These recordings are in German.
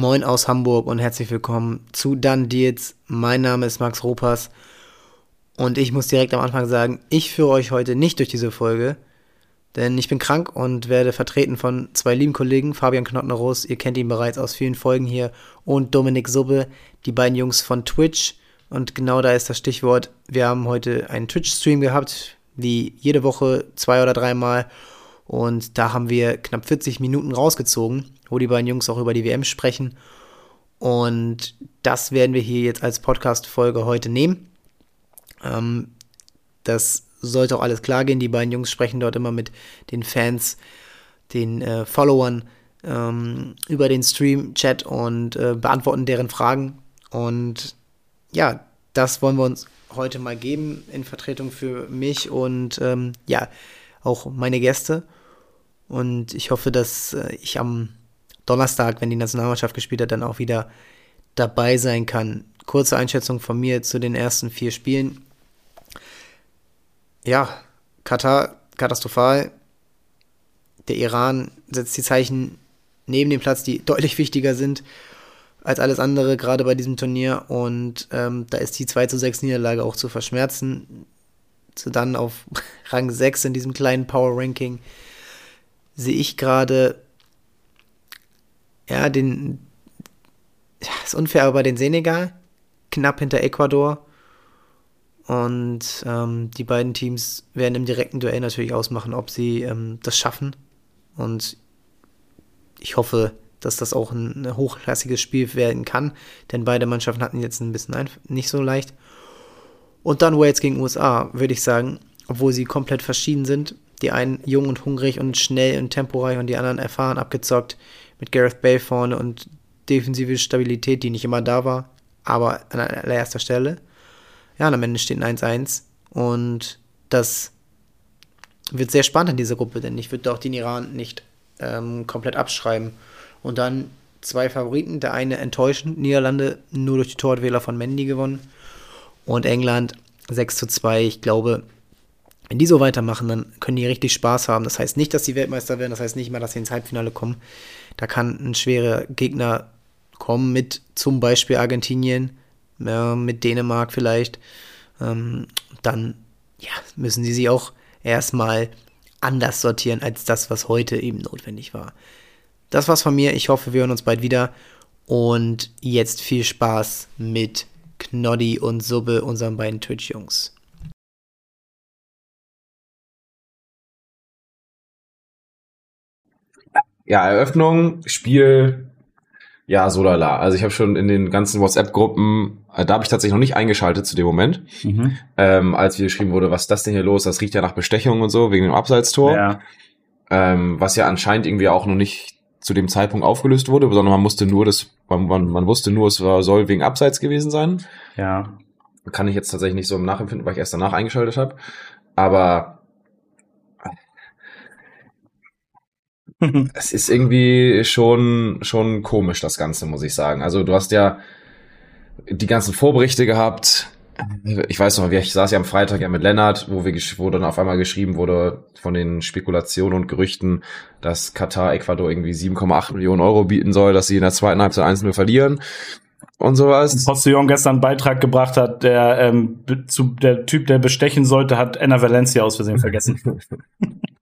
Moin aus Hamburg und herzlich willkommen zu Dan Deals. Mein Name ist Max Ropas und ich muss direkt am Anfang sagen, ich führe euch heute nicht durch diese Folge, denn ich bin krank und werde vertreten von zwei lieben Kollegen, Fabian Knottner-Roos, ihr kennt ihn bereits aus vielen Folgen hier, und Dominik Subbe, die beiden Jungs von Twitch. Und genau da ist das Stichwort. Wir haben heute einen Twitch-Stream gehabt, wie jede Woche zwei oder dreimal. Und da haben wir knapp 40 Minuten rausgezogen, wo die beiden Jungs auch über die WM sprechen. Und das werden wir hier jetzt als Podcast-Folge heute nehmen. Ähm, das sollte auch alles klar gehen. Die beiden Jungs sprechen dort immer mit den Fans, den äh, Followern ähm, über den Stream-Chat und äh, beantworten deren Fragen. Und ja, das wollen wir uns heute mal geben in Vertretung für mich und ähm, ja, auch meine Gäste. Und ich hoffe, dass äh, ich am Donnerstag, wenn die Nationalmannschaft gespielt hat, dann auch wieder dabei sein kann. Kurze Einschätzung von mir zu den ersten vier Spielen ja, Katar katastrophal. Der Iran setzt die Zeichen neben dem Platz, die deutlich wichtiger sind als alles andere, gerade bei diesem Turnier. Und ähm, da ist die 2 zu 6 Niederlage auch zu verschmerzen. Dann auf Rang 6 in diesem kleinen Power Ranking sehe ich gerade, ja, den, ja, ist unfair, aber den Senegal, knapp hinter Ecuador und ähm, die beiden Teams werden im direkten Duell natürlich ausmachen, ob sie ähm, das schaffen. Und ich hoffe, dass das auch ein, hochklassiges Spiel werden kann, denn beide Mannschaften hatten jetzt ein bisschen nicht so leicht. Und dann Wales gegen USA, würde ich sagen, obwohl sie komplett verschieden sind. Die einen jung und hungrig und schnell und temporeich und die anderen erfahren abgezockt mit Gareth Bale vorne und defensive Stabilität, die nicht immer da war, aber an allererster Stelle. Ja, und am Ende steht ein 1-1 und das wird sehr spannend in dieser Gruppe, denn ich würde auch den Iran nicht ähm, komplett abschreiben. Und dann zwei Favoriten, der eine enttäuschend, Niederlande nur durch die Torwähler von Mendy gewonnen und England 6 zu 2. Ich glaube, wenn die so weitermachen, dann können die richtig Spaß haben. Das heißt nicht, dass sie Weltmeister werden, das heißt nicht mal, dass sie ins Halbfinale kommen. Da kann ein schwerer Gegner kommen mit zum Beispiel Argentinien, ja, mit Dänemark vielleicht, ähm, dann ja, müssen sie sie auch erstmal anders sortieren als das, was heute eben notwendig war. Das war's von mir. Ich hoffe, wir hören uns bald wieder. Und jetzt viel Spaß mit Knoddy und Subbe, unseren beiden Twitch-Jungs. Ja, Eröffnung, Spiel ja, so lala. Also ich habe schon in den ganzen WhatsApp-Gruppen, äh, da habe ich tatsächlich noch nicht eingeschaltet zu dem Moment, mhm. ähm, als hier geschrieben wurde, was ist das denn hier los? Das riecht ja nach Bestechung und so, wegen dem Abseitstor. Ja. Ähm, was ja anscheinend irgendwie auch noch nicht zu dem Zeitpunkt aufgelöst wurde, sondern man musste nur das, man, man, man wusste nur, es war, soll wegen Abseits gewesen sein. Ja. Kann ich jetzt tatsächlich nicht so im Nachempfinden, weil ich erst danach eingeschaltet habe. Aber es ist irgendwie schon, schon komisch, das Ganze, muss ich sagen. Also du hast ja die ganzen Vorberichte gehabt. Ich weiß noch, ich saß ja am Freitag ja mit Lennart, wo wir, wo dann auf einmal geschrieben wurde von den Spekulationen und Gerüchten, dass Katar Ecuador irgendwie 7,8 Millionen Euro bieten soll, dass sie in der zweiten Halbzeit 1 verlieren und sowas. Postillon gestern einen Beitrag gebracht hat, der ähm, zu der Typ, der bestechen sollte, hat Enna Valencia aus Versehen vergessen.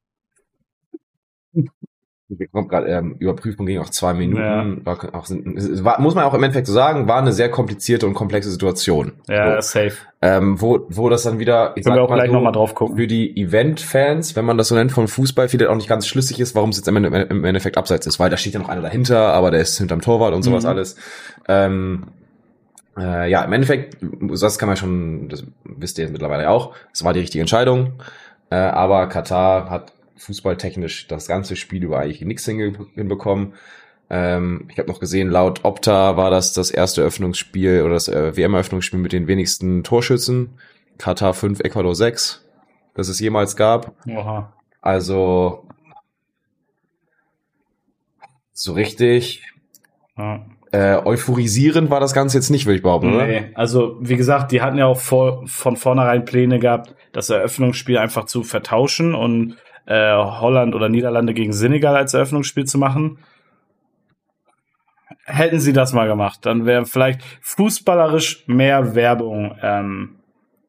Wir kommen gerade, ähm, Überprüfung ging auch zwei Minuten. Ja. War auch, war, muss man auch im Endeffekt so sagen, war eine sehr komplizierte und komplexe Situation. Ja, so. safe. Ähm, wo, wo das dann wieder, ich Können wir auch gleich so, nochmal drauf gucken. Für die Event-Fans, wenn man das so nennt, von Fußball, vielleicht auch nicht ganz schlüssig ist, warum es jetzt im, im Endeffekt abseits ist, weil da steht ja noch einer dahinter, aber der ist hinterm Torwart und sowas mhm. alles. Ähm, äh, ja, im Endeffekt, das kann man schon, das wisst ihr mittlerweile auch, es war die richtige Entscheidung. Äh, aber Katar hat fußballtechnisch das ganze Spiel über eigentlich nichts hinbekommen. Ähm, ich habe noch gesehen, laut Opta war das das erste Öffnungsspiel oder das äh, WM-Eröffnungsspiel mit den wenigsten Torschützen. Katar 5, Ecuador 6, das es jemals gab. Oha. Also so richtig ja. äh, euphorisierend war das Ganze jetzt nicht, würde ich behaupten, nee. Also wie gesagt, die hatten ja auch vor, von vornherein Pläne gehabt, das Eröffnungsspiel einfach zu vertauschen und äh, Holland oder Niederlande gegen Senegal als Eröffnungsspiel zu machen. hätten sie das mal gemacht, dann wäre vielleicht fußballerisch mehr Werbung. Ähm,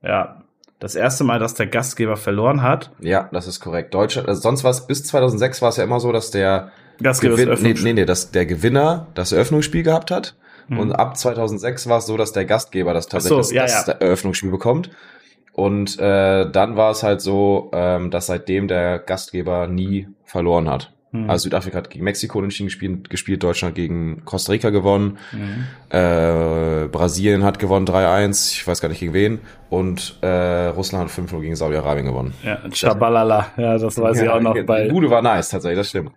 ja, das erste Mal, dass der Gastgeber verloren hat. Ja, das ist korrekt. Deutschland, also sonst war es bis 2006 war es ja immer so, dass der Gastgeber Gewin das nee, nee, nee, dass der Gewinner das Eröffnungsspiel gehabt hat. Mhm. Und ab 2006 war es so, dass der Gastgeber das so, tatsächlich ja, das, ja. das Eröffnungsspiel bekommt. Und äh, dann war es halt so, ähm, dass seitdem der Gastgeber nie verloren hat. Mhm. Also Südafrika hat gegen Mexiko unentschieden gespielt, gespielt, Deutschland gegen Costa Rica gewonnen, Mhm. äh, Brasilien hat gewonnen 3-1, ich weiß gar nicht gegen wen, und äh, Russland hat 5-0 gegen Saudi-Arabien gewonnen. Ja, Chabalala, ja, das weiß ich auch noch die bei Bude war nice, tatsächlich, das stimmt.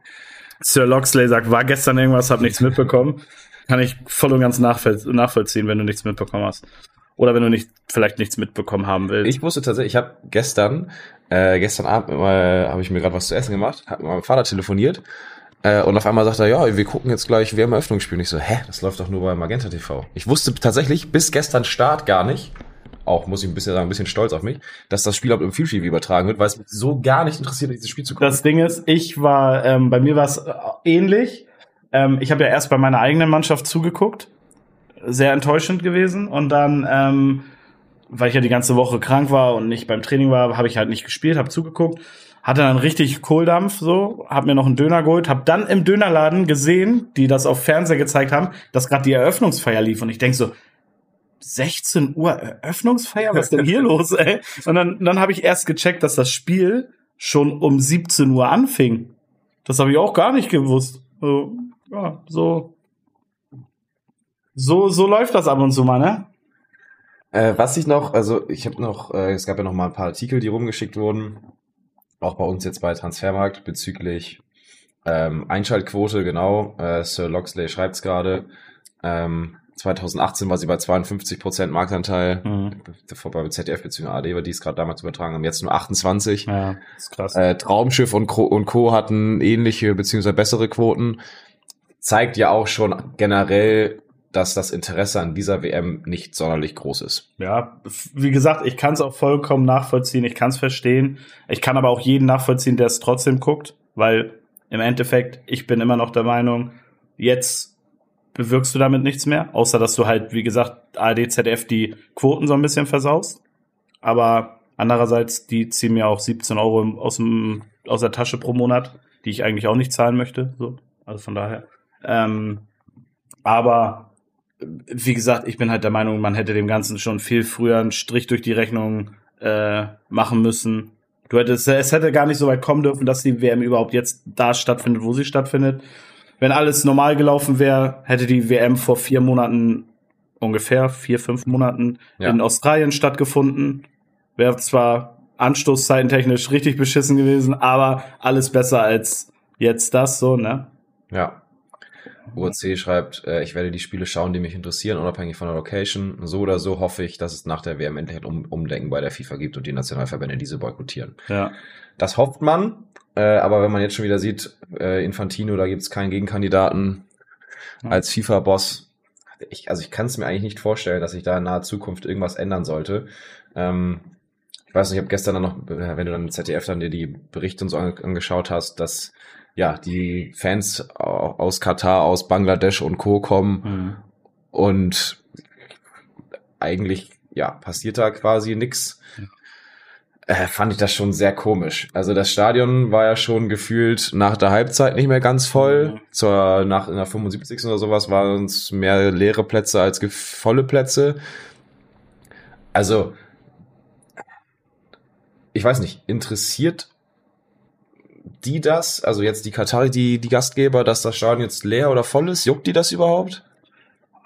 Sir Loxley sagt, war gestern irgendwas, hab nichts mitbekommen. Kann ich voll und ganz nachvoll nachvollziehen, wenn du nichts mitbekommen hast. Oder wenn du nicht, vielleicht nichts mitbekommen haben willst. Ich wusste tatsächlich, ich habe gestern, äh, gestern Abend äh, habe ich mir gerade was zu essen gemacht, habe mit meinem Vater telefoniert äh, und auf einmal sagt er, ja, wir gucken jetzt gleich WM-Eröffnungsspiel. Und ich so, hä, das läuft doch nur bei Magenta TV. Ich wusste tatsächlich bis gestern Start gar nicht, auch muss ich ein bisschen sagen, ein bisschen stolz auf mich, dass das Spiel auch im Vielspiel übertragen wird, weil es mich so gar nicht interessiert, dieses Spiel zu gucken. Das Ding ist, ich war, ähm, bei mir war es äh, ähnlich. Ähm, ich habe ja erst bei meiner eigenen Mannschaft zugeguckt. Sehr enttäuschend gewesen. Und dann, ähm, weil ich ja die ganze Woche krank war und nicht beim Training war, habe ich halt nicht gespielt, habe zugeguckt. Hatte dann richtig Kohldampf so, hab mir noch einen Döner geholt, hab dann im Dönerladen gesehen, die das auf Fernseher gezeigt haben, dass gerade die Eröffnungsfeier lief. Und ich denk so, 16 Uhr Eröffnungsfeier? Was ist denn hier los, ey? Und dann, dann habe ich erst gecheckt, dass das Spiel schon um 17 Uhr anfing. Das habe ich auch gar nicht gewusst. So, ja, so, so, so läuft das ab und zu mal, ne? Äh, was ich noch, also ich habe noch, äh, es gab ja noch mal ein paar Artikel, die rumgeschickt wurden, auch bei uns jetzt bei Transfermarkt bezüglich ähm, Einschaltquote, genau. Äh, Sir Loxley schreibt es gerade. Ähm, 2018 war sie bei 52% Marktanteil. Mhm. Davor bei ZDF bzw. ARD war die es gerade damals übertragen haben. Jetzt nur 28. Ja, ist krass. Äh, Traumschiff und Co. und Co. hatten ähnliche beziehungsweise bessere Quoten. Zeigt ja auch schon generell, dass das Interesse an dieser WM nicht sonderlich groß ist. Ja, wie gesagt, ich kann es auch vollkommen nachvollziehen, ich kann es verstehen. Ich kann aber auch jeden nachvollziehen, der es trotzdem guckt, weil im Endeffekt, ich bin immer noch der Meinung, jetzt bewirkst du damit nichts mehr, außer dass du halt, wie gesagt, ARD, ZDF die Quoten so ein bisschen versaust. Aber andererseits, die ziehen mir auch 17 Euro aus, dem, aus der Tasche pro Monat, die ich eigentlich auch nicht zahlen möchte. So, also von daher. Ähm, aber wie gesagt, ich bin halt der Meinung, man hätte dem Ganzen schon viel früher einen Strich durch die Rechnung äh, machen müssen. Du hättest, es hätte gar nicht so weit kommen dürfen, dass die WM überhaupt jetzt da stattfindet, wo sie stattfindet. Wenn alles normal gelaufen wäre, hätte die WM vor vier Monaten, ungefähr vier, fünf Monaten Ja. in Australien stattgefunden. Wäre zwar anstoßzeitentechnisch richtig beschissen gewesen, aber alles besser als jetzt das, so, ne? Ja. UAC schreibt, äh, ich werde die Spiele schauen, die mich interessieren, unabhängig von der Location. So oder so hoffe ich, dass es nach der WM endlich ein um Umdenken bei der FIFA gibt und die Nationalverbände diese boykottieren. Ja. Das hofft man, äh, aber wenn man jetzt schon wieder sieht, äh, Infantino, da gibt es keinen Gegenkandidaten Ja. als FIFA-Boss. Ich, also ich kann es mir eigentlich nicht vorstellen, dass sich da in naher Zukunft irgendwas ändern sollte. Ähm, ich weiß nicht, ich habe gestern dann noch, wenn du dann im ZDF dann dir die Berichte und so ange- angeschaut hast, dass ja die Fans au- aus Katar, aus Bangladesch und Co. kommen Mhm. und eigentlich ja passiert da quasi nix. Äh, fand ich das schon sehr komisch. Also das Stadion war ja schon gefühlt nach der Halbzeit nicht mehr ganz voll. Mhm. Zur nach in der 75. oder sowas waren es mehr leere Plätze als volle Plätze. Also ich weiß nicht, interessiert die das, also jetzt die Katari, die, die Gastgeber, dass das Stadion jetzt leer oder voll ist? Juckt die das überhaupt?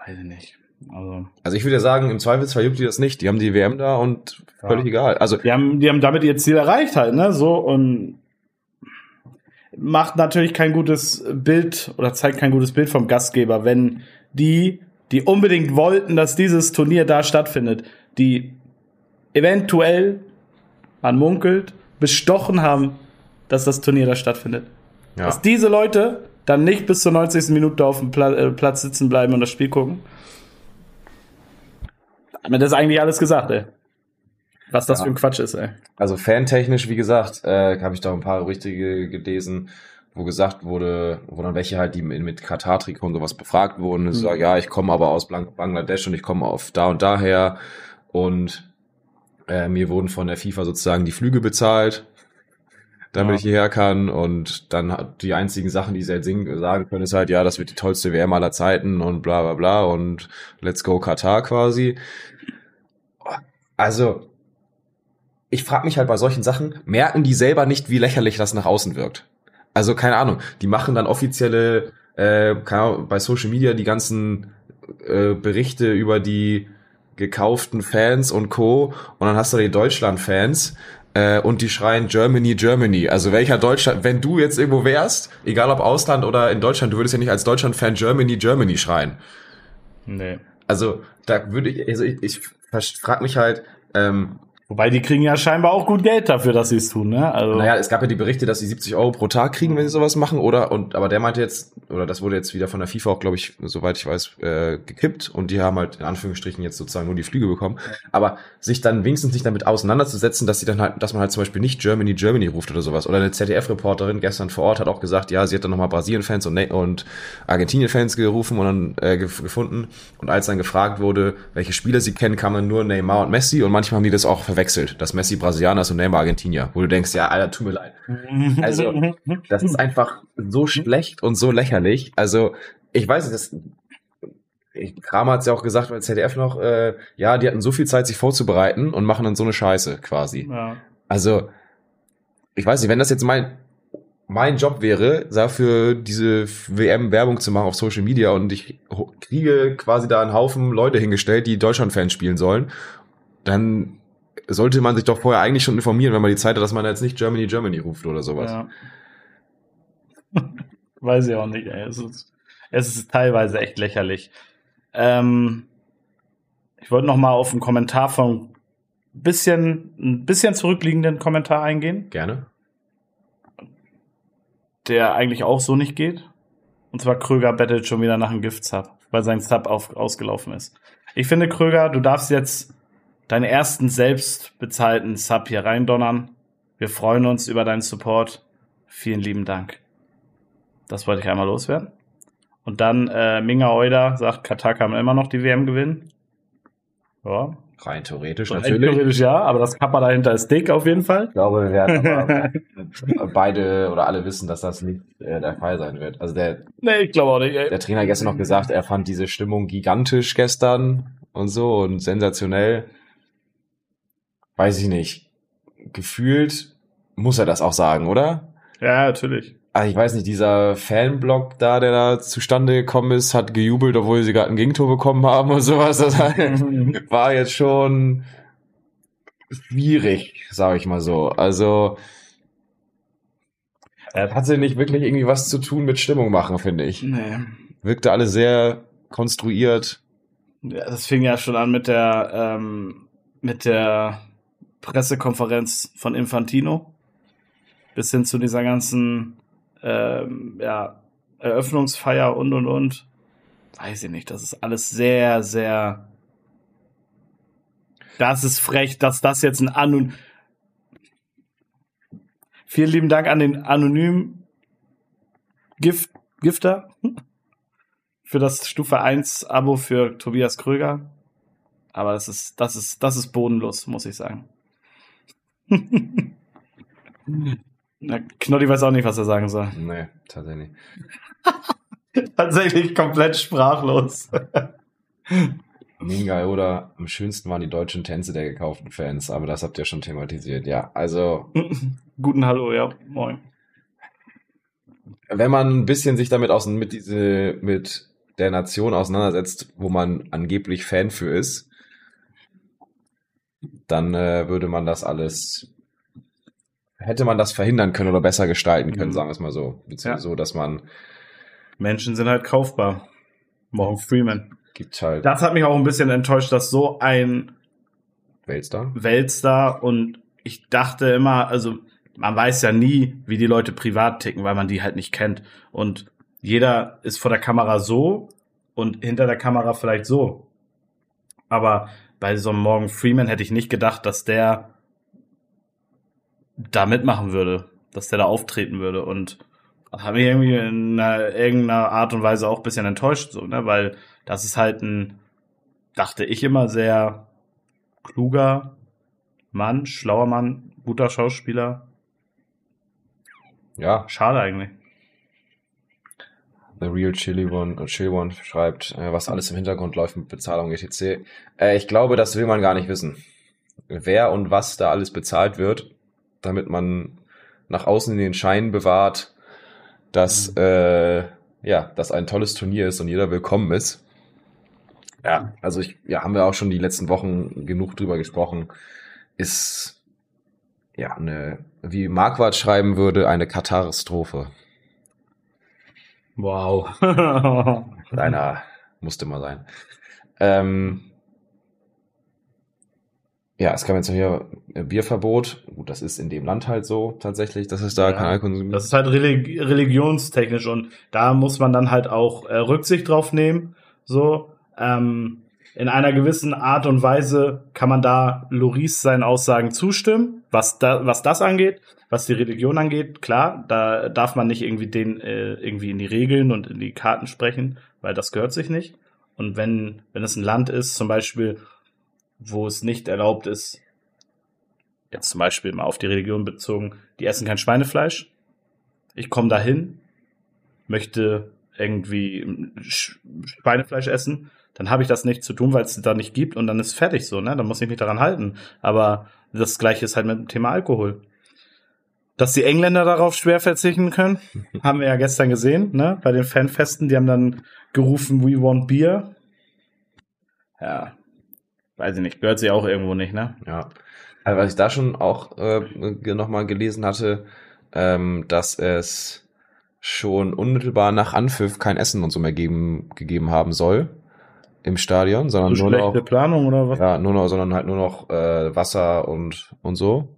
Weiß ich nicht. Also, Also ich würde ja sagen, im Zweifelsfall juckt die das nicht. Die haben die WM da und Ja. völlig egal. Also die haben, die haben damit ihr Ziel erreicht halt, ne? So und macht natürlich kein gutes Bild oder zeigt kein gutes Bild vom Gastgeber, wenn die, die unbedingt wollten, dass dieses Turnier da stattfindet, die eventuell, man munkelt, bestochen haben, dass das Turnier da stattfindet. ja, Dass diese Leute dann nicht bis zur 90. Minute auf dem Pla äh, Platz sitzen bleiben und das Spiel gucken. Damit ist eigentlich alles gesagt, ey. Was das Ja. für ein Quatsch ist, ey. also fantechnisch, wie gesagt, äh, habe ich da ein paar richtige gelesen, wo gesagt wurde, wo dann welche halt, die mit, mit Katar-Trikot und sowas befragt wurden, mhm. sagen, ja, ich komme aber aus Bangladesch und ich komme auf da und daher und äh, mir wurden von der FIFA sozusagen die Flüge bezahlt, damit ja. ich hierher kann und dann hat die einzigen Sachen, die sie halt singen, sagen können, ist halt, ja, das wird die tollste WM aller Zeiten und bla bla bla und let's go Katar quasi. Also, ich frage mich halt bei solchen Sachen, merken die selber nicht, wie lächerlich das nach außen wirkt? Also keine Ahnung, die machen dann offizielle, äh, keine Ahnung, bei Social Media die ganzen äh, Berichte über die gekauften Fans und Co. Und dann hast du die Deutschland-Fans äh, und die schreien Germany, Germany. Also welcher Deutschland, wenn du jetzt irgendwo wärst, egal ob Ausland oder in Deutschland, du würdest ja nicht als Deutschland-Fan Germany, Germany schreien. Nee. Also da würde ich, also ich, ich frage mich halt, ähm, Wobei die kriegen ja scheinbar auch gut Geld dafür, dass sie es tun, ne? Also naja, es gab ja die Berichte, dass sie 70 Euro pro Tag kriegen, wenn sie sowas machen, oder? Und aber der meinte jetzt, oder das wurde jetzt wieder von der FIFA auch, glaube ich, soweit ich weiß, äh, gekippt und die haben halt in Anführungsstrichen jetzt sozusagen nur die Flüge bekommen. Aber sich dann wenigstens nicht damit auseinanderzusetzen, dass sie dann halt, dass man halt zum Beispiel nicht Germany, Germany ruft oder sowas. Oder eine ZDF-Reporterin gestern vor Ort hat auch gesagt, ja, sie hat dann nochmal Brasilien-Fans und, und Argentinien-Fans gerufen und dann äh, gefunden. Und als dann gefragt wurde, welche Spieler sie kennen, kann man nur Neymar und Messi und manchmal haben die das auch verwechselt, dass Messi Brasilianer ist und Neymar Argentinier, wo du denkst, ja, Alter, tut mir leid. Also, das ist einfach so schlecht und so lächerlich. Also, ich weiß nicht, das, Kramer hat es ja auch gesagt bei ZDF noch, äh, ja, die hatten so viel Zeit, sich vorzubereiten und machen dann so eine Scheiße quasi. Ja. Also, ich weiß nicht, wenn das jetzt mein, mein Job wäre, dafür diese WM Werbung zu machen auf Social Media und ich kriege quasi da einen Haufen Leute hingestellt, die Deutschland-Fans spielen sollen, dann sollte man sich doch vorher eigentlich schon informieren, wenn man die Zeit hat, dass man jetzt nicht Germany, Germany ruft oder sowas. Ja. Weiß ich auch nicht, ey. Es ist, es ist teilweise echt lächerlich. Ähm, ich wollte noch mal auf einen Kommentar von bisschen, ein bisschen zurückliegenden Kommentar eingehen. Gerne. Der eigentlich auch so nicht geht. Und zwar Kröger bettelt schon wieder nach einem Gift-Sub, weil sein Sub auf, ausgelaufen ist. Ich finde, Kröger, du darfst jetzt deinen ersten selbst bezahlten Sub hier reindonnern. Wir freuen uns über deinen Support. Vielen lieben Dank. Das wollte ich einmal loswerden. Und dann äh, Minga Euda sagt, Katar kann immer noch die WM gewinnen. Ja. Rein theoretisch Rein natürlich. Theoretisch ja, aber das Kappa dahinter ist dick auf jeden Fall. Ich glaube, wir werden beide oder alle wissen, dass das nicht äh, der Fall sein wird. Also der, nee, ich glaube auch nicht. Ey. Der Trainer hat gestern noch gesagt, er fand diese Stimmung gigantisch gestern und so und sensationell weiß ich nicht, gefühlt muss er das auch sagen, oder? Ja, natürlich. Also ich weiß nicht, dieser Fanblock da, der da zustande gekommen ist, hat gejubelt, obwohl sie gerade ein Gegentor bekommen haben und sowas. Das war jetzt schon schwierig, sage ich mal so. Also er hatte nicht wirklich irgendwie was zu tun mit Stimmung machen, finde ich. Nee. Wirkte alle sehr konstruiert. Ja, das fing ja schon an mit der ähm, mit der Pressekonferenz von Infantino bis hin zu dieser ganzen ähm, ja, Eröffnungsfeier und und und. Weiß ich nicht, das ist alles sehr, sehr. Das ist frech, dass das jetzt ein Anon. Vielen lieben Dank an den anonymen Gift Gifter für das Stufe 1 Abo für Tobias Kröger. Aber das ist, das ist, das ist bodenlos, muss ich sagen. Na, Knolli weiß auch nicht, was er sagen soll. Nee, tatsächlich. tatsächlich komplett sprachlos. Mega oder am schönsten waren die deutschen Tänze der gekauften Fans, aber das habt ihr schon thematisiert. Ja, also. Guten Hallo, ja, moin. Wenn man ein bisschen sich damit aus, mit diese, mit der Nation auseinandersetzt, wo man angeblich Fan für ist, dann äh, würde man das alles, hätte man das verhindern können oder besser gestalten können, mhm. sagen wir es mal so. Beziehungsweise ja. so, dass man. Menschen sind halt kaufbar. Morgan Freeman. Gibt halt. Das hat mich auch ein bisschen enttäuscht, dass so ein Weltstar. Weltstar und ich dachte immer, also man weiß ja nie, wie die Leute privat ticken, weil man die halt nicht kennt. Und jeder ist vor der Kamera so und hinter der Kamera vielleicht so. Aber bei so einem Morgan Freeman hätte ich nicht gedacht, dass der da mitmachen würde, dass der da auftreten würde. Und hat mich irgendwie in einer, irgendeiner Art und Weise auch ein bisschen enttäuscht, so, ne? Weil das ist halt ein, dachte ich immer, sehr kluger Mann, schlauer Mann, guter Schauspieler. Ja, Schade eigentlich. The Real Chili One, Chili One schreibt, äh, was alles im Hintergrund läuft mit Bezahlung etc. Äh, ich glaube, das will man gar nicht wissen. Wer und was da alles bezahlt wird, damit man nach außen den Schein bewahrt, dass, äh, ja, dass ein tolles Turnier ist und jeder willkommen ist. Ja, also ich, ja, haben wir auch schon die letzten Wochen genug drüber gesprochen. Ist, ja, eine, wie Marquardt schreiben würde, eine Katastrophe. Wow. Einer musste mal sein. Ähm, ja, es kam jetzt noch hier Bierverbot. Gut, das ist in dem Land halt so tatsächlich, dass es da Ja, kein Alkoholkonsum Das ist halt religi religionstechnisch und da muss man dann halt auch äh, Rücksicht drauf nehmen. So, ähm, in einer gewissen Art und Weise kann man da Loris seinen Aussagen zustimmen, was da, was das angeht, was die Religion angeht. Klar, da darf man nicht irgendwie den äh, irgendwie in die Regeln und in die Karten sprechen, weil das gehört sich nicht. Und wenn wenn es ein Land ist, zum Beispiel, wo es nicht erlaubt ist, jetzt zum Beispiel mal auf die Religion bezogen, die essen kein Schweinefleisch. Ich komme dahin, möchte irgendwie Sch- Schweinefleisch essen, dann habe ich das nicht zu tun, weil es da nicht gibt und dann ist fertig so, ne? Dann muss ich mich daran halten. Aber das gleiche ist halt mit dem Thema Alkohol. Dass die Engländer darauf schwer verzichten können, haben wir ja gestern gesehen, ne? Bei den Fanfesten, die haben dann gerufen, we want beer. Ja, weiß ich nicht, gehört sie auch irgendwo nicht, ne? Ja. Also was ich da schon auch äh, nochmal gelesen hatte, ähm, dass es schon unmittelbar nach Anpfiff kein Essen und so mehr geben, gegeben haben soll im Stadion, sondern So nur schlechte noch, Planung oder was? ja, nur noch, sondern halt nur noch äh, Wasser und und so.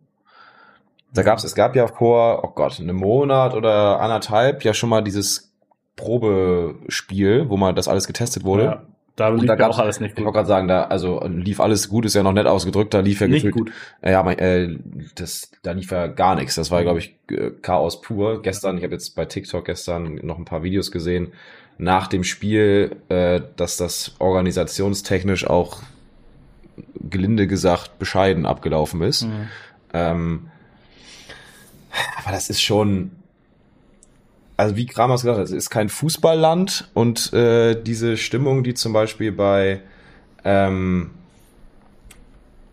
Da gab's, es gab ja vor, oh Gott, einem Monat oder anderthalb ja schon mal dieses Probespiel, wo mal das alles getestet wurde. Ja, da Und liegt da gab's, auch alles nicht ich gut. wollte gerade sagen, da, also lief alles gut, ist ja noch nett ausgedrückt, da lief ja Nicht gefühlt, gut. äh, ja, mein, äh, das, da lief ja gar nichts. Das war, glaube ich, äh, Chaos pur. Gestern, ich habe jetzt bei TikTok gestern noch ein paar Videos gesehen, nach dem Spiel, äh, dass das organisationstechnisch auch gelinde gesagt bescheiden abgelaufen ist. Mhm. Ähm, aber das ist schon, also wie Kramers gesagt hat, es ist kein Fußballland und äh, diese Stimmung, die zum Beispiel bei ähm,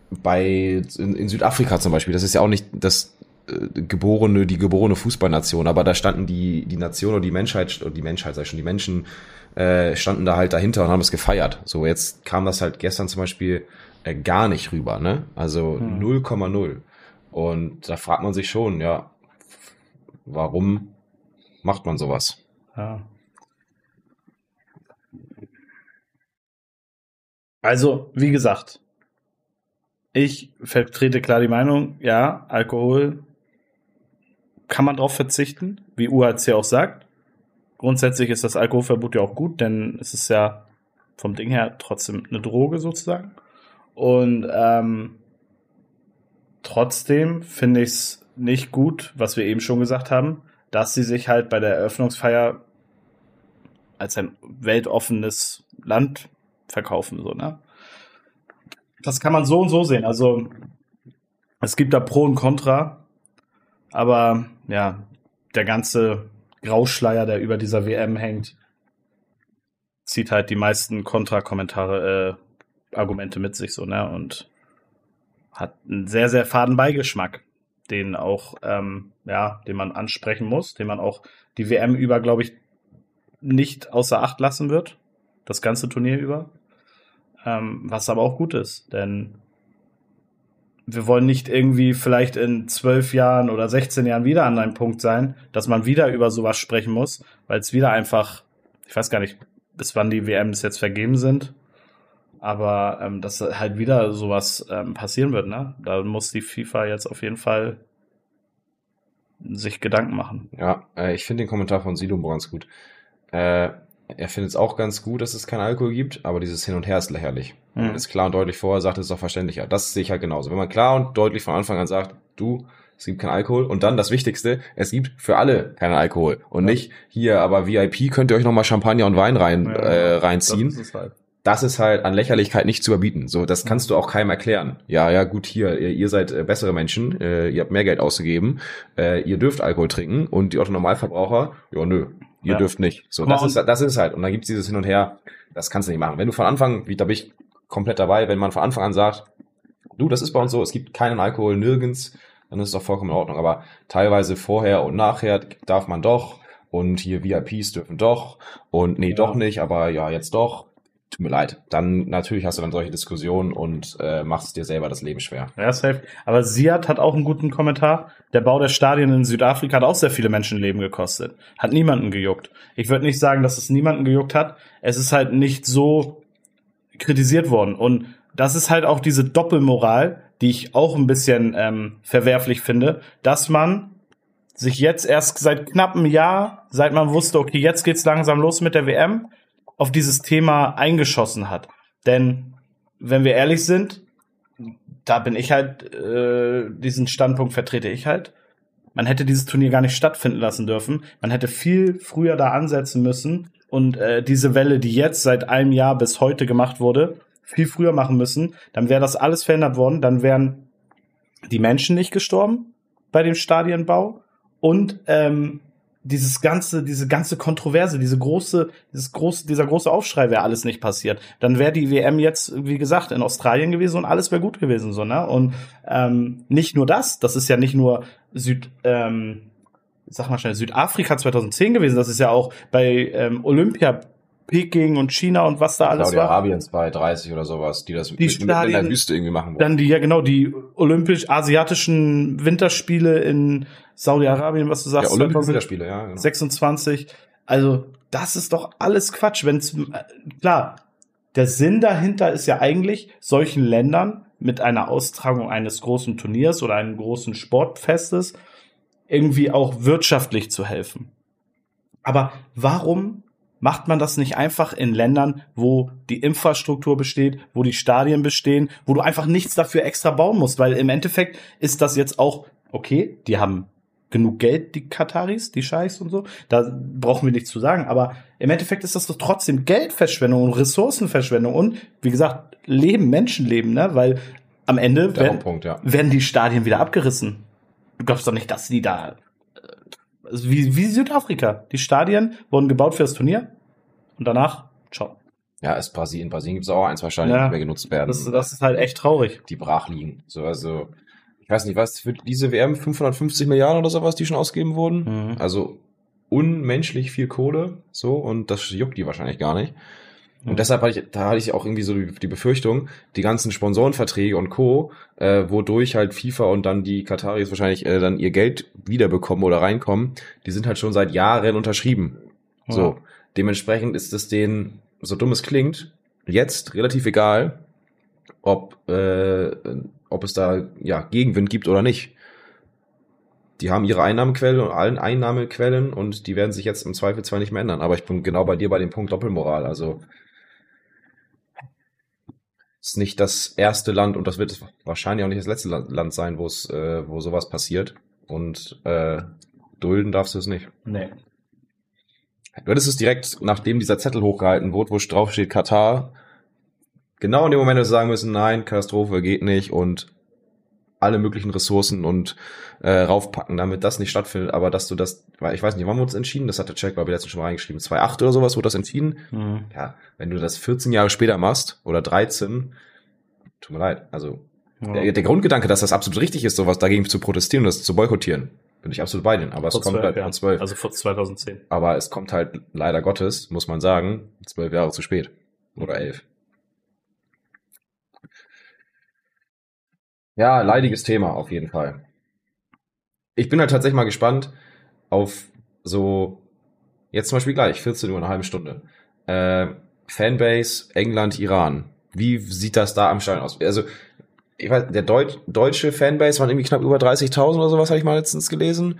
bei in, in Südafrika zum Beispiel, das ist ja auch nicht das äh, geborene, die geborene Fußballnation, aber da standen die die Nation oder die Menschheit oder die Menschheit, sag ich schon, die Menschen äh, standen da halt dahinter und haben es gefeiert. So jetzt kam das halt gestern zum Beispiel äh, gar nicht rüber, ne? Also Hm. 0,0. Und da fragt man sich schon, ja, warum macht man sowas? Ja. Also, wie gesagt, ich vertrete klar die Meinung, ja, Alkohol kann man drauf verzichten, wie UHC auch sagt. Grundsätzlich ist das Alkoholverbot ja auch gut, denn es ist ja vom Ding her trotzdem eine Droge sozusagen. Und ähm, trotzdem finde ich es nicht gut, was wir eben schon gesagt haben, dass sie sich halt bei der Eröffnungsfeier als ein weltoffenes Land verkaufen, so, ne? Das kann man so und so sehen. Also, es gibt da Pro und Contra, aber ja, der ganze Grauschleier, der über dieser WM hängt, zieht halt die meisten Kontra-Kommentare, äh, Argumente mit sich, so, ne? Und hat einen sehr, sehr faden Beigeschmack, den auch, ähm, ja, den man ansprechen muss, den man auch die WM über, glaube ich, nicht außer Acht lassen wird, das ganze Turnier über. Ähm, was aber auch gut ist, denn wir wollen nicht irgendwie vielleicht in zwölf Jahren oder 16 Jahren wieder an einem Punkt sein, dass man wieder über sowas sprechen muss, weil es wieder einfach, ich weiß gar nicht, bis wann die WMs jetzt vergeben sind, aber ähm, dass halt wieder sowas ähm, passieren wird, ne? Da muss die FIFA jetzt auf jeden Fall sich Gedanken machen. Ja, äh, ich finde den Kommentar von Silumbo ganz gut. Äh, er findet es auch ganz gut, dass es keinen Alkohol gibt, aber dieses Hin und Her ist lächerlich. Wenn man Mhm. es klar und deutlich vorher sagt, ist es auch verständlicher. Das sehe ich halt genauso. Wenn man klar und deutlich von Anfang an sagt, du, es gibt keinen Alkohol. Und dann das Wichtigste, es gibt für alle keinen Alkohol. Und Ja. nicht hier, aber VIP könnt ihr euch nochmal Champagner und Wein rein, Ja, äh, reinziehen. Das ist es halt. Das ist halt an Lächerlichkeit nicht zu überbieten. So, das kannst du auch keinem erklären. Ja, ja, gut, hier, ihr, ihr seid äh, bessere Menschen, äh, ihr habt mehr Geld ausgegeben, äh, ihr dürft Alkohol trinken und die Otto Normalverbraucher, ja, nö, ihr Ja. dürft nicht. So, das ist, das ist halt. Und dann gibt's dieses Hin und Her, das kannst du nicht machen. Wenn du von Anfang, wie da bin ich komplett dabei, wenn man von Anfang an sagt, du, das ist bei uns so, es gibt keinen Alkohol nirgends, dann ist es doch vollkommen in Ordnung. Aber teilweise vorher und nachher darf man doch und hier VIPs dürfen doch und nee, Ja. doch nicht, aber ja, jetzt doch. Tut mir leid. Dann natürlich hast du dann solche Diskussionen und äh, machst dir selber das Leben schwer. Ja, safe. Aber Siad hat auch einen guten Kommentar. Der Bau der Stadien in Südafrika hat auch sehr viele Menschenleben gekostet. Hat niemanden gejuckt. Ich würde nicht sagen, dass es niemanden gejuckt hat. Es ist halt nicht so kritisiert worden. Und das ist halt auch diese Doppelmoral, die ich auch ein bisschen ähm, verwerflich finde, dass man sich jetzt erst seit knapp einem Jahr, seit man wusste, okay, jetzt geht's langsam los mit der WM, auf dieses Thema eingeschossen hat. Denn, wenn wir ehrlich sind, da bin ich halt, äh, diesen Standpunkt vertrete ich halt. Man hätte dieses Turnier gar nicht stattfinden lassen dürfen. Man hätte viel früher da ansetzen müssen und äh, diese Welle, die jetzt seit einem Jahr bis heute gemacht wurde, viel früher machen müssen. Dann wäre das alles verändert worden. Dann wären die Menschen nicht gestorben bei dem Stadienbau und ähm, dieses ganze, diese ganze Kontroverse, diese große, dieses große, dieser große Aufschrei wäre alles nicht passiert. Dann wäre die WM jetzt, wie gesagt, in Australien gewesen und alles wäre gut gewesen, so, ne? Und ähm, nicht nur das, das ist ja nicht nur Süd, ähm, sag mal schnell, Südafrika 2010 gewesen, das ist ja auch bei ähm, Olympia, Peking und China und was da alles war. Saudi-Arabien 230 oder sowas, die das Die mit, mit in der Stadien- Wüste irgendwie machen wollen. Dann die, ja genau, die olympisch-asiatischen Winterspiele in Saudi-Arabien, was du ja, sagst, Olympische 2000 Winterspiele, ja. Genau. 26. Also, das ist doch alles Quatsch. Wenn's, klar, der Sinn dahinter ist ja eigentlich, solchen Ländern mit einer Austragung eines großen Turniers oder einem großen Sportfestes irgendwie auch wirtschaftlich zu helfen. Aber warum macht man das nicht einfach in Ländern, wo die Infrastruktur besteht, wo die Stadien bestehen, wo du einfach nichts dafür extra bauen musst? Weil im Endeffekt ist das jetzt auch, okay, die haben genug Geld, die Kataris, die Scheichs und so. Da brauchen wir nichts zu sagen. Aber im Endeffekt ist das doch trotzdem Geldverschwendung und Ressourcenverschwendung und, wie gesagt, Leben, Menschenleben, ne? Weil am Ende werden, Hauptpunkt, ja. werden die Stadien wieder abgerissen. Du glaubst doch nicht, dass die da. Also Wie, wie Südafrika. Die Stadien wurden gebaut für das Turnier und danach, ciao. Ja, ist Brasilien. In Brasilien gibt es auch ein, zwei Stadien, die Ja. nicht mehr genutzt werden. Das, das ist halt echt traurig. die brach liegen. So, also, ich weiß nicht, was für diese WM 550 Milliarden oder sowas, die schon ausgegeben wurden. Mhm. Also unmenschlich viel Kohle, so, und das juckt die wahrscheinlich gar nicht. Und Mhm. deshalb hatte ich, da hatte ich auch irgendwie so die, Befürchtung, die ganzen Sponsorenverträge und Co., äh, wodurch halt FIFA und dann die Kataris wahrscheinlich äh, dann ihr Geld wiederbekommen oder reinkommen, die sind halt schon seit Jahren unterschrieben. So. Ja. Dementsprechend ist es denen, so dumm es klingt, jetzt relativ egal, ob, äh, ob es da ja, Gegenwind gibt oder nicht. Die haben ihre Einnahmequellen und allen Einnahmequellen und die werden sich jetzt im Zweifel zwar nicht mehr ändern. Aber ich bin genau bei dir bei dem Punkt Doppelmoral. Also ist nicht das erste Land und das wird wahrscheinlich auch nicht das letzte Land- sein, wo es, äh, wo sowas passiert. Und äh, dulden darfst du es nicht. Nee. Du hättest es direkt, nachdem dieser Zettel hochgehalten wurde, wo drauf steht Katar, genau in dem Moment hättest du sagen müssen, nein, Katastrophe geht nicht und alle möglichen Ressourcen und äh, raufpacken, damit das nicht stattfindet, aber dass du das, weil ich weiß nicht, wann wurde es entschieden? Das hat der Check, glaube ich, letztens schon mal reingeschrieben. 2.8 oder sowas wurde das entschieden. Mhm. Ja, wenn du das 14 Jahre später machst oder 13, tut mir leid. Also der, der Grundgedanke, dass das absolut richtig ist, sowas dagegen zu protestieren und das zu boykottieren, bin ich absolut bei dir. Aber es Vor kommt zwölf halt Jahren. von 12. Also vor 2010. Aber es kommt halt leider Gottes, muss man sagen, zwölf Jahre zu spät. Oder elf. Ja, leidiges Thema auf jeden Fall. Ich bin halt tatsächlich mal gespannt auf so, jetzt zum Beispiel gleich, 14 Uhr, eine halbe Stunde. Äh, Fanbase, England, Iran. Wie sieht das da am Stadion aus? Also, ich weiß, der Deut deutsche Fanbase waren irgendwie knapp über 30.000 oder sowas, habe ich mal letztens gelesen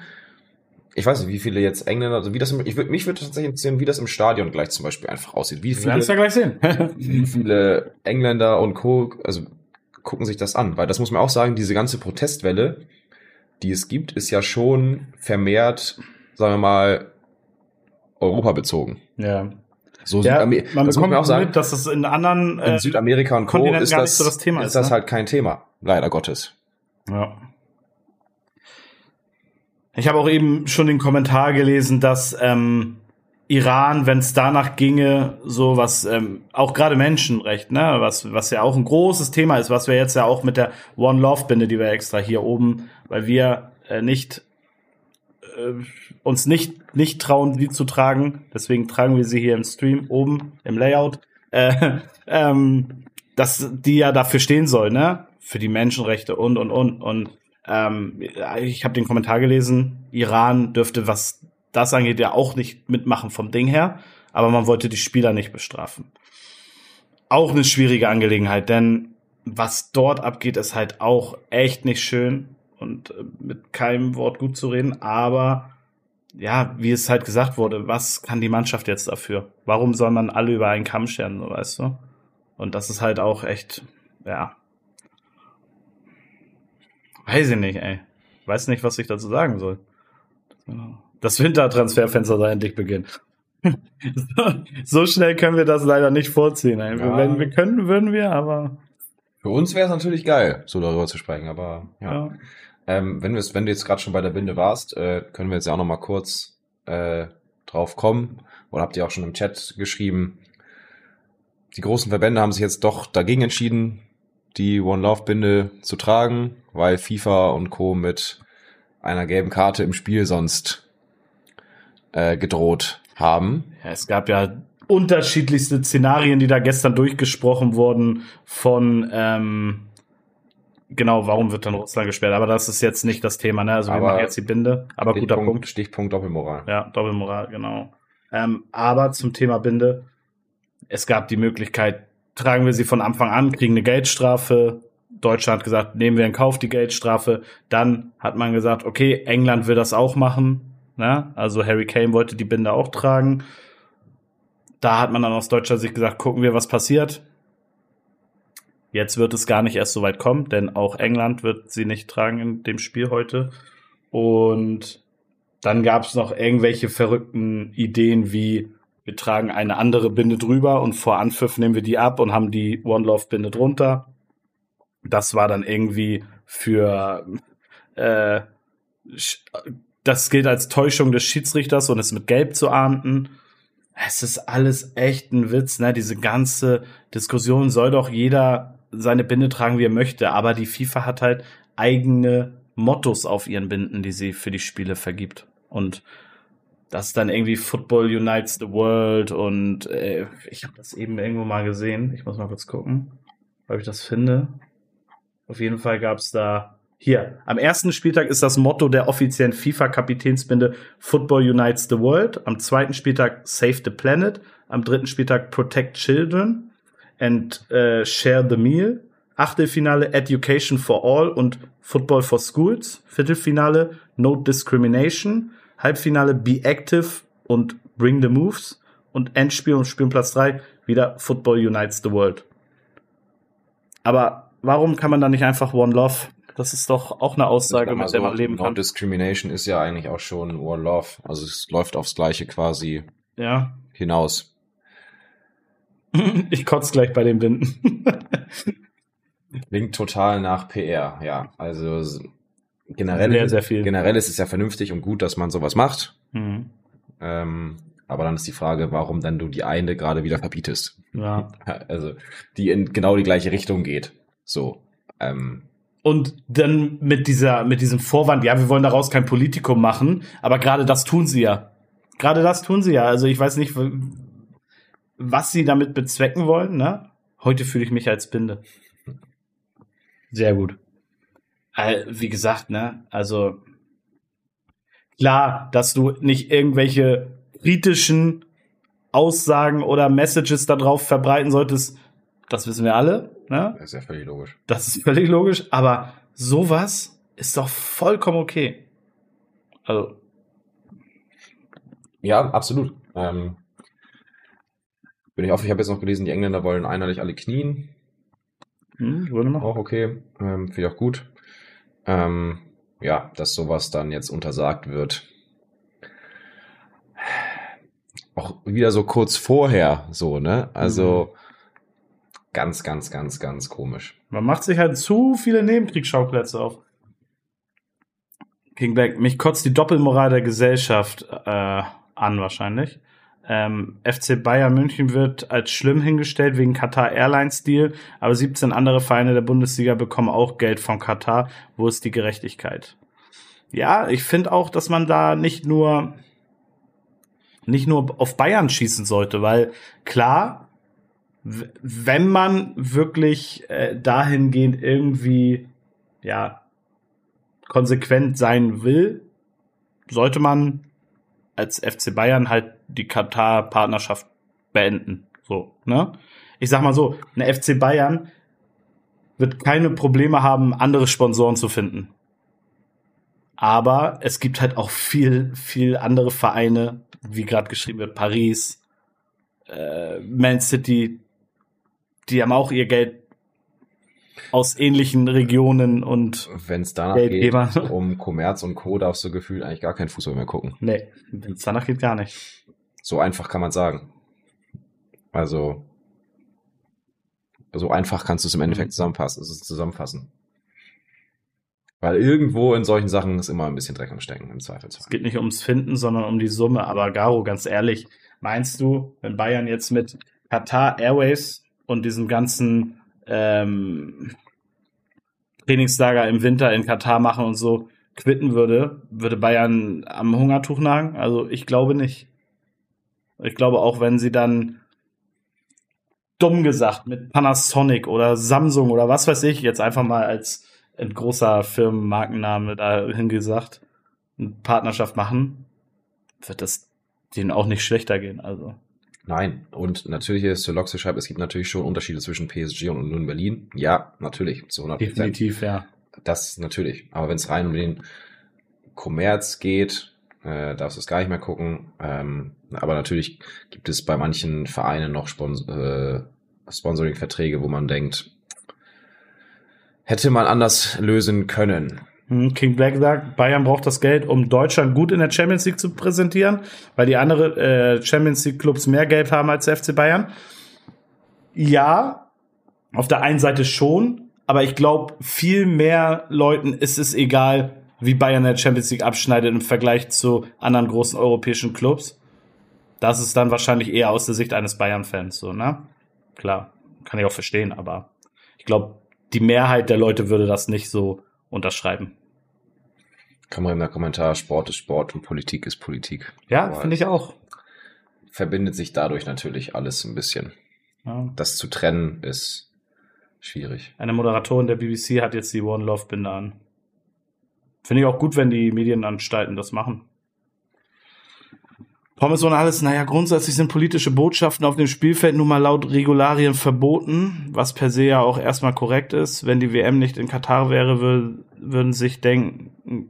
ich weiß nicht, wie viele jetzt Engländer, also wie das, im, ich würde mich würde tatsächlich interessieren, wie das im Stadion gleich zum Beispiel einfach aussieht. Wie es ja viele, gleich sehen. wie viele Engländer und Co. also gucken sich das an, weil das muss man auch sagen, diese ganze Protestwelle, die es gibt, ist ja schon vermehrt, sagen wir mal, Europa bezogen. Ja. So ja Südame- man das bekommt man auch sagen. mit, dass es in anderen in äh, Südamerika und Co. Ist das, so das Thema ist ist, das ne? halt kein Thema. Leider Gottes. Ja. Ich habe auch eben schon den Kommentar gelesen, dass ähm, Iran, wenn es danach ginge, so was ähm, auch gerade Menschenrecht, ne, was was ja auch ein großes Thema ist, was wir jetzt ja auch mit der One Love Binde, die wir extra hier oben, weil wir äh, nicht äh, uns nicht nicht trauen, die zu tragen, deswegen tragen wir sie hier im Stream oben im Layout, äh, ähm, dass die ja dafür stehen soll, ne, für die Menschenrechte und und und. Und ähm, ich habe den Kommentar gelesen, Iran dürfte, was das angeht, ja auch nicht mitmachen vom Ding her, aber man wollte die Spieler nicht bestrafen. Auch eine schwierige Angelegenheit, denn was dort abgeht, ist halt auch echt nicht schön und äh, mit keinem Wort gut zu reden, aber ja, wie es halt gesagt wurde, was kann die Mannschaft jetzt dafür? Warum soll man alle über einen Kamm scheren, so weißt du? Und das ist halt auch echt, ja, Weiß ich nicht, ey. Weiß nicht, was ich dazu sagen soll. Das Wintertransferfenster soll endlich beginnen. so schnell können wir das leider nicht vorziehen. Ja. Wenn wir könnten, würden wir, aber Für uns wäre es natürlich geil, so darüber zu sprechen, aber ja. ja. Ähm, wenn, wenn du jetzt gerade schon bei der Binde warst, äh, können wir jetzt ja auch noch mal kurz äh, drauf kommen. Oder habt ihr auch schon im Chat geschrieben, die großen Verbände haben sich jetzt doch dagegen entschieden, die One Love Binde zu tragen, weil FIFA und Co. mit einer gelben Karte im Spiel sonst äh, gedroht haben. Ja, es gab ja unterschiedlichste Szenarien, die da gestern durchgesprochen wurden von ähm, genau, warum wird dann Russland gesperrt? Aber das ist jetzt nicht das Thema, ne? Also wir Aber machen jetzt die Binde. Aber guter Stichpunkt, Punkt. Stichpunkt Doppelmoral. Ja, Doppelmoral, genau. Ähm, aber zum Thema Binde, es gab die Möglichkeit, tragen wir sie von Anfang an, kriegen eine Geldstrafe. Deutschland hat gesagt, nehmen wir in Kauf die Geldstrafe. Dann hat man gesagt, okay, England will das auch machen. Ne? Also Harry Kane wollte die Binde auch tragen. Da hat man dann aus deutscher Sicht gesagt, gucken wir, was passiert. Jetzt wird es gar nicht erst so weit kommen, denn auch England wird sie nicht tragen in dem Spiel heute. Und dann gab es noch irgendwelche verrückten Ideen wie, wir tragen eine andere Binde drüber und vor Anpfiff nehmen wir die ab und haben die One Love Binde drunter. Das war dann irgendwie für äh, das gilt als Täuschung des Schiedsrichters und ist mit Gelb zu ahnden. Es ist alles echt ein Witz, ne? Diese ganze Diskussion soll doch jeder seine Binde tragen, wie er möchte, aber die FIFA hat halt eigene Mottos auf ihren Binden, die sie für die Spiele vergibt. Und das ist dann irgendwie Football Unites the World und äh, ich habe das eben irgendwo mal gesehen. Ich muss mal kurz gucken, ob ich das finde. Auf jeden Fall gab es da hier. Am ersten Spieltag ist das Motto der offiziellen FIFA-Kapitänsbinde Football Unites the World. Am zweiten Spieltag Save the Planet. Am dritten Spieltag Protect Children and äh, Share the Meal. Achtelfinale Education for All und Football for Schools. Viertelfinale No Discrimination. Halbfinale Be Active und Bring the Moves. Und Endspiel und Spielplatz 3 wieder Football Unites the World. Aber warum kann man da nicht einfach One Love? Das ist doch auch eine Aussage, mit der so, man leben No kann. Discrimination ist ja eigentlich auch schon One Love. Also es läuft aufs Gleiche quasi Ja. hinaus. Ich kotze gleich bei den Binden. Klingt total nach PR, ja. Also generell, Sehr, sehr viel. generell ist es ja vernünftig und gut, dass man sowas macht. Mhm. Ähm, aber dann ist die Frage, warum dann du die eine gerade wieder verbietest. Ja. Also die in genau die gleiche Richtung geht. So. Ähm, Und dann mit dieser, mit diesem Vorwand, ja, wir wollen daraus kein Politikum machen, aber gerade das tun sie ja. Gerade das tun sie ja. Also ich weiß nicht, was sie damit bezwecken wollen, ne? Heute fühle ich mich als Binde. Sehr gut. Wie gesagt, ne? Also klar, dass du nicht irgendwelche kritischen Aussagen oder Messages darauf verbreiten solltest, das wissen wir alle, ne? das ist ja völlig logisch. Das ist völlig logisch, aber sowas ist doch vollkommen okay. Also, Ja, absolut. Ähm, bin ich auf, ich habe jetzt noch gelesen, die Engländer wollen einheitlich alle knien. hm, würde mal. Auch okay. Ähm, Finde ich auch gut. Ähm, ja, dass sowas dann jetzt untersagt wird. Auch wieder so kurz vorher, so, ne? Also mhm. Ganz, ganz, ganz, ganz komisch. Man macht sich halt zu viele Nebenkriegsschauplätze auf. King Black, mich kotzt die Doppelmoral der Gesellschaft äh, an wahrscheinlich. Ähm, FC Bayern München wird als schlimm hingestellt wegen Qatar Airlines Deal, aber 17 andere Vereine der Bundesliga bekommen auch Geld von Katar. Wo ist die Gerechtigkeit? Ja, ich finde auch, dass man da nicht nur nicht nur auf Bayern schießen sollte, weil klar, wenn man wirklich äh, dahingehend irgendwie ja konsequent sein will, sollte man als FC Bayern halt die Katar-Partnerschaft beenden. So, ne? Ich sag mal so, eine FC Bayern wird keine Probleme haben, andere Sponsoren zu finden. Aber es gibt halt auch viel, viel andere Vereine, wie gerade geschrieben wird, Paris, äh, Man City, die haben auch ihr Geld aus ähnlichen Regionen und wenn es danach geht um Kommerz und Co. darfst du gefühlt eigentlich gar keinen Fußball mehr gucken. Nee, wenn es danach geht, gar nicht. So einfach kann man sagen. Also so einfach kannst du es im Endeffekt mhm. zusammenfassen, zusammenfassen. Weil irgendwo in solchen Sachen ist immer ein bisschen Dreck am Stecken im Zweifelsfall. Es geht nicht ums Finden, sondern um die Summe. Aber Garo, ganz ehrlich, meinst du, wenn Bayern jetzt mit Qatar Airways und diesem ganzen ähm, Trainingslager im Winter in Katar machen und so quitten würde, würde Bayern am Hungertuch nagen? Also ich glaube nicht. Ich glaube auch, wenn sie dann dumm gesagt mit Panasonic oder Samsung oder was weiß ich jetzt einfach mal als ein großer Firmenmarkenname dahin gesagt, eine Partnerschaft machen, wird das denen auch nicht schlechter gehen. Also Nein, und natürlich ist zu Loxe schreibt, es gibt natürlich schon Unterschiede zwischen PSG und Union Berlin. Ja, natürlich, zu 100%. Definitiv, ja. Das natürlich. Aber wenn es rein um den Kommerz geht, äh, darfst du es gar nicht mehr gucken. Ähm, aber natürlich gibt es bei manchen Vereinen noch Spons äh, Sponsoring-Verträge, wo man denkt, hätte man anders lösen können. Hm, King Black sagt, Bayern braucht das Geld, um Deutschland gut in der Champions League zu präsentieren, weil die anderen äh, Champions League Clubs mehr Geld haben als der FC Bayern. Ja, auf der einen Seite schon, aber ich glaube, viel mehr Leuten ist es egal, wie Bayern der Champions League abschneidet im Vergleich zu anderen großen europäischen Clubs. Das ist dann wahrscheinlich eher aus der Sicht eines Bayern-Fans so, ne? Klar, kann ich auch verstehen, aber ich glaube, die Mehrheit der Leute würde das nicht so unterschreiben. Kann man in der Kommentar, Sport ist Sport und Politik ist Politik. Ja, finde ich auch. Verbindet sich dadurch natürlich alles ein bisschen. Ja. Das zu trennen ist schwierig. Eine Moderatorin der BBC hat jetzt die One Love Binde an. Finde ich auch gut, wenn die Medienanstalten das machen. Pommes und alles, naja, grundsätzlich sind politische Botschaften auf dem Spielfeld nun mal laut Regularien verboten, was per se ja auch erstmal korrekt ist. Wenn die WM nicht in Katar wäre, würde, würden sich denken,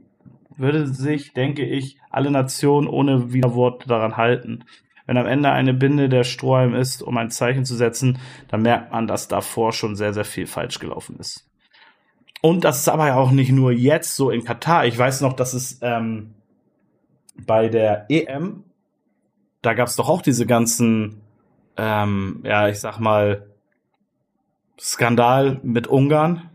würde sich, denke ich, alle Nationen ohne Widerwort daran halten. Wenn am Ende eine Binde der Strohhalm ist, um ein Zeichen zu setzen, dann merkt man, dass davor schon sehr, sehr viel falsch gelaufen ist. Und das ist aber ja auch nicht nur jetzt so in Katar. Ich weiß noch, dass es ähm, bei der EM da gab es doch auch diese ganzen, ähm, ja, ich sag mal, Skandal mit Ungarn,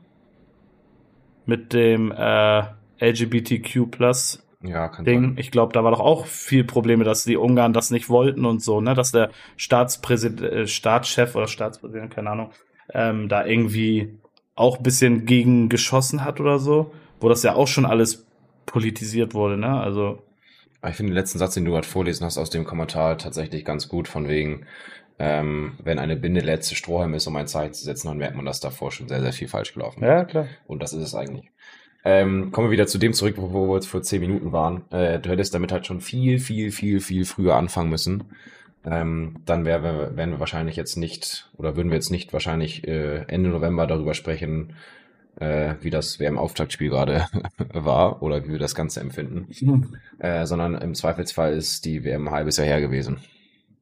mit dem äh, LGBTQ plus ja, Ding. Sein. Ich glaube, da war doch auch viel Probleme, dass die Ungarn das nicht wollten und so, ne, dass der Staatspräsident, äh, Staatschef oder Staatspräsident, keine Ahnung, ähm, da irgendwie auch bisschen gegen geschossen hat oder so, wo das ja auch schon alles politisiert wurde, ne? Also ich finde den letzten Satz, den du gerade vorlesen hast aus dem Kommentar, tatsächlich ganz gut, von wegen, ähm, wenn eine Binde letzte Strohhalm ist, um ein Zeichen zu setzen, dann merkt man, dass davor schon sehr, sehr viel falsch gelaufen ist. Ja, klar. Und das ist es eigentlich. Ähm, kommen wir wieder zu dem zurück, wo, wo wir jetzt vor zehn Minuten waren. Äh, du hättest damit halt schon viel, viel, viel, viel früher anfangen müssen. Ähm, dann wär, wär, wären wir wahrscheinlich jetzt nicht, oder würden wir jetzt nicht wahrscheinlich äh, Ende November darüber sprechen, äh, wie das WM-Auftaktspiel gerade war oder wie wir das Ganze empfinden, mhm. äh, sondern im Zweifelsfall ist die WM ein halbes Jahr her gewesen.